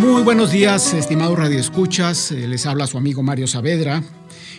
Muy buenos días, estimados radioescuchas. Eh, les habla su amigo Mario Saavedra.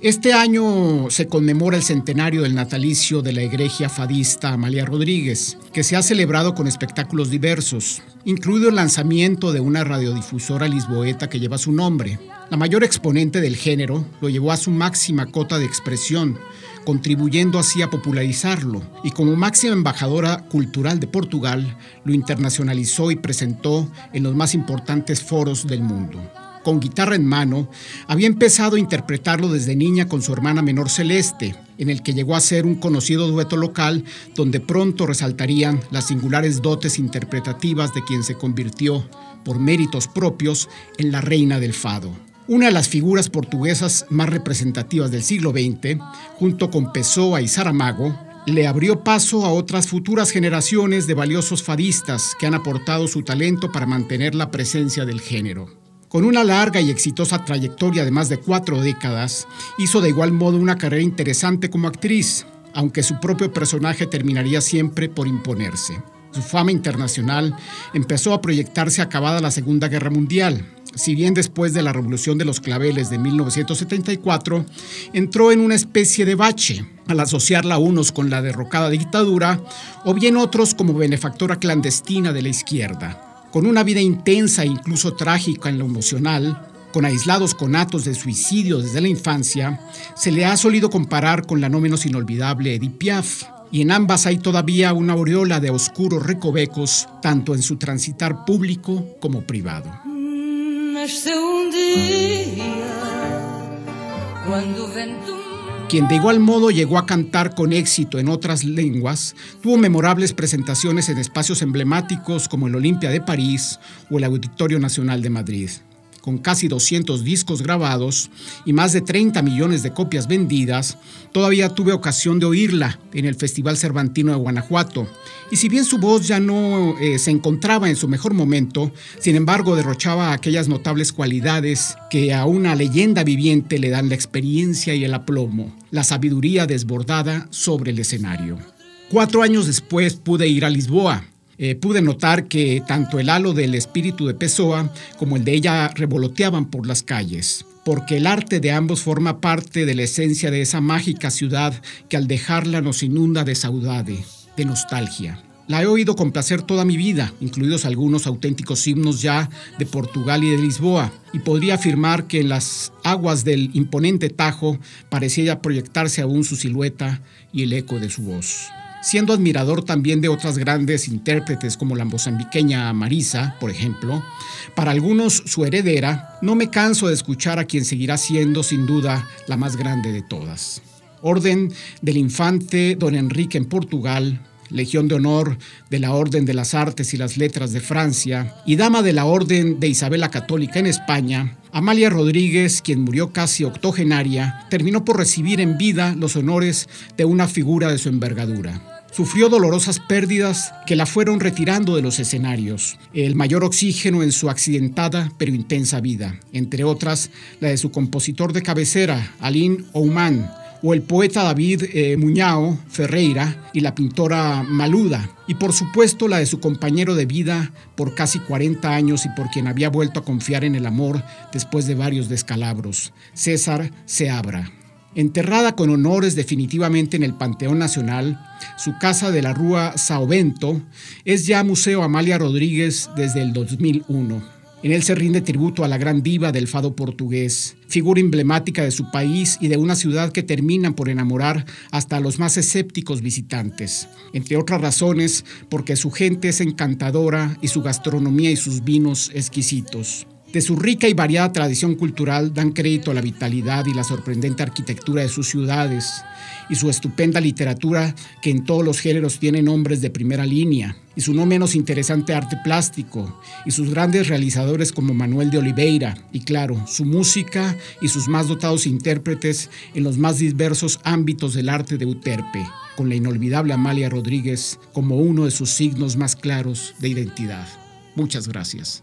Este año se conmemora el centenario del natalicio de la egregia fadista Amalia Rodríguez, que se ha celebrado con espectáculos diversos, incluido el lanzamiento de una radiodifusora lisboeta que lleva su nombre. La mayor exponente del género lo llevó a su máxima cota de expresión, contribuyendo así a popularizarlo, y como máxima embajadora cultural de Portugal, lo internacionalizó y presentó en los más importantes foros del mundo. Con guitarra en mano, había empezado a interpretarlo desde niña con su hermana menor Celeste, en el que llegó a ser un conocido dueto local donde pronto resaltarían las singulares dotes interpretativas de quien se convirtió, por méritos propios, en la reina del fado. Una de las figuras portuguesas más representativas del siglo XX, junto con Pessoa y Saramago, le abrió paso a otras futuras generaciones de valiosos fadistas que han aportado su talento para mantener la presencia del género. Con una larga y exitosa trayectoria de más de cuatro décadas, hizo de igual modo una carrera interesante como actriz, aunque su propio personaje terminaría siempre por imponerse. Su fama internacional empezó a proyectarse acabada la Segunda Guerra Mundial, si bien después de la Revolución de los Claveles de 1974 entró en una especie de bache al asociarla unos con la derrocada dictadura o bien otros como benefactora clandestina de la izquierda. Con una vida intensa e incluso trágica en lo emocional, con aislados conatos de suicidio desde la infancia, se le ha solido comparar con la no menos inolvidable Edith Piaf, y en ambas hay todavía una aureola de oscuros recovecos, tanto en su transitar público como privado. Quien de igual modo llegó a cantar con éxito en otras lenguas, tuvo memorables presentaciones en espacios emblemáticos como el Olimpia de París o el Auditorio Nacional de Madrid con casi 200 discos grabados y más de 30 millones de copias vendidas, todavía tuve ocasión de oírla en el Festival Cervantino de Guanajuato. Y si bien su voz ya no eh, se encontraba en su mejor momento, sin embargo derrochaba aquellas notables cualidades que a una leyenda viviente le dan la experiencia y el aplomo, la sabiduría desbordada sobre el escenario. Cuatro años después pude ir a Lisboa, eh, pude notar que tanto el halo del espíritu de Pessoa como el de ella revoloteaban por las calles, porque el arte de ambos forma parte de la esencia de esa mágica ciudad que al dejarla nos inunda de saudade, de nostalgia. La he oído con placer toda mi vida, incluidos algunos auténticos himnos ya de Portugal y de Lisboa, y podría afirmar que en las aguas del imponente Tajo parecía proyectarse aún su silueta y el eco de su voz siendo admirador también de otras grandes intérpretes como la mozambiqueña Marisa, por ejemplo. Para algunos su heredera, no me canso de escuchar a quien seguirá siendo sin duda la más grande de todas. Orden del Infante Don Enrique en Portugal, Legión de Honor de la Orden de las Artes y las Letras de Francia y Dama de la Orden de Isabela Católica en España, Amalia Rodríguez, quien murió casi octogenaria, terminó por recibir en vida los honores de una figura de su envergadura. Sufrió dolorosas pérdidas que la fueron retirando de los escenarios, el mayor oxígeno en su accidentada pero intensa vida, entre otras la de su compositor de cabecera, Aline Ouman, o el poeta David eh, Muñao Ferreira y la pintora Maluda, y por supuesto la de su compañero de vida por casi 40 años y por quien había vuelto a confiar en el amor después de varios descalabros, César Seabra. Enterrada con honores definitivamente en el Panteón Nacional, su casa de la Rúa Saovento es ya Museo Amalia Rodríguez desde el 2001. En él se rinde tributo a la gran diva del fado portugués, figura emblemática de su país y de una ciudad que termina por enamorar hasta a los más escépticos visitantes, entre otras razones porque su gente es encantadora y su gastronomía y sus vinos exquisitos. De su rica y variada tradición cultural dan crédito a la vitalidad y la sorprendente arquitectura de sus ciudades y su estupenda literatura que en todos los géneros tiene nombres de primera línea y su no menos interesante arte plástico y sus grandes realizadores como Manuel de Oliveira y claro, su música y sus más dotados intérpretes en los más diversos ámbitos del arte de Uterpe, con la inolvidable Amalia Rodríguez como uno de sus signos más claros de identidad. Muchas gracias.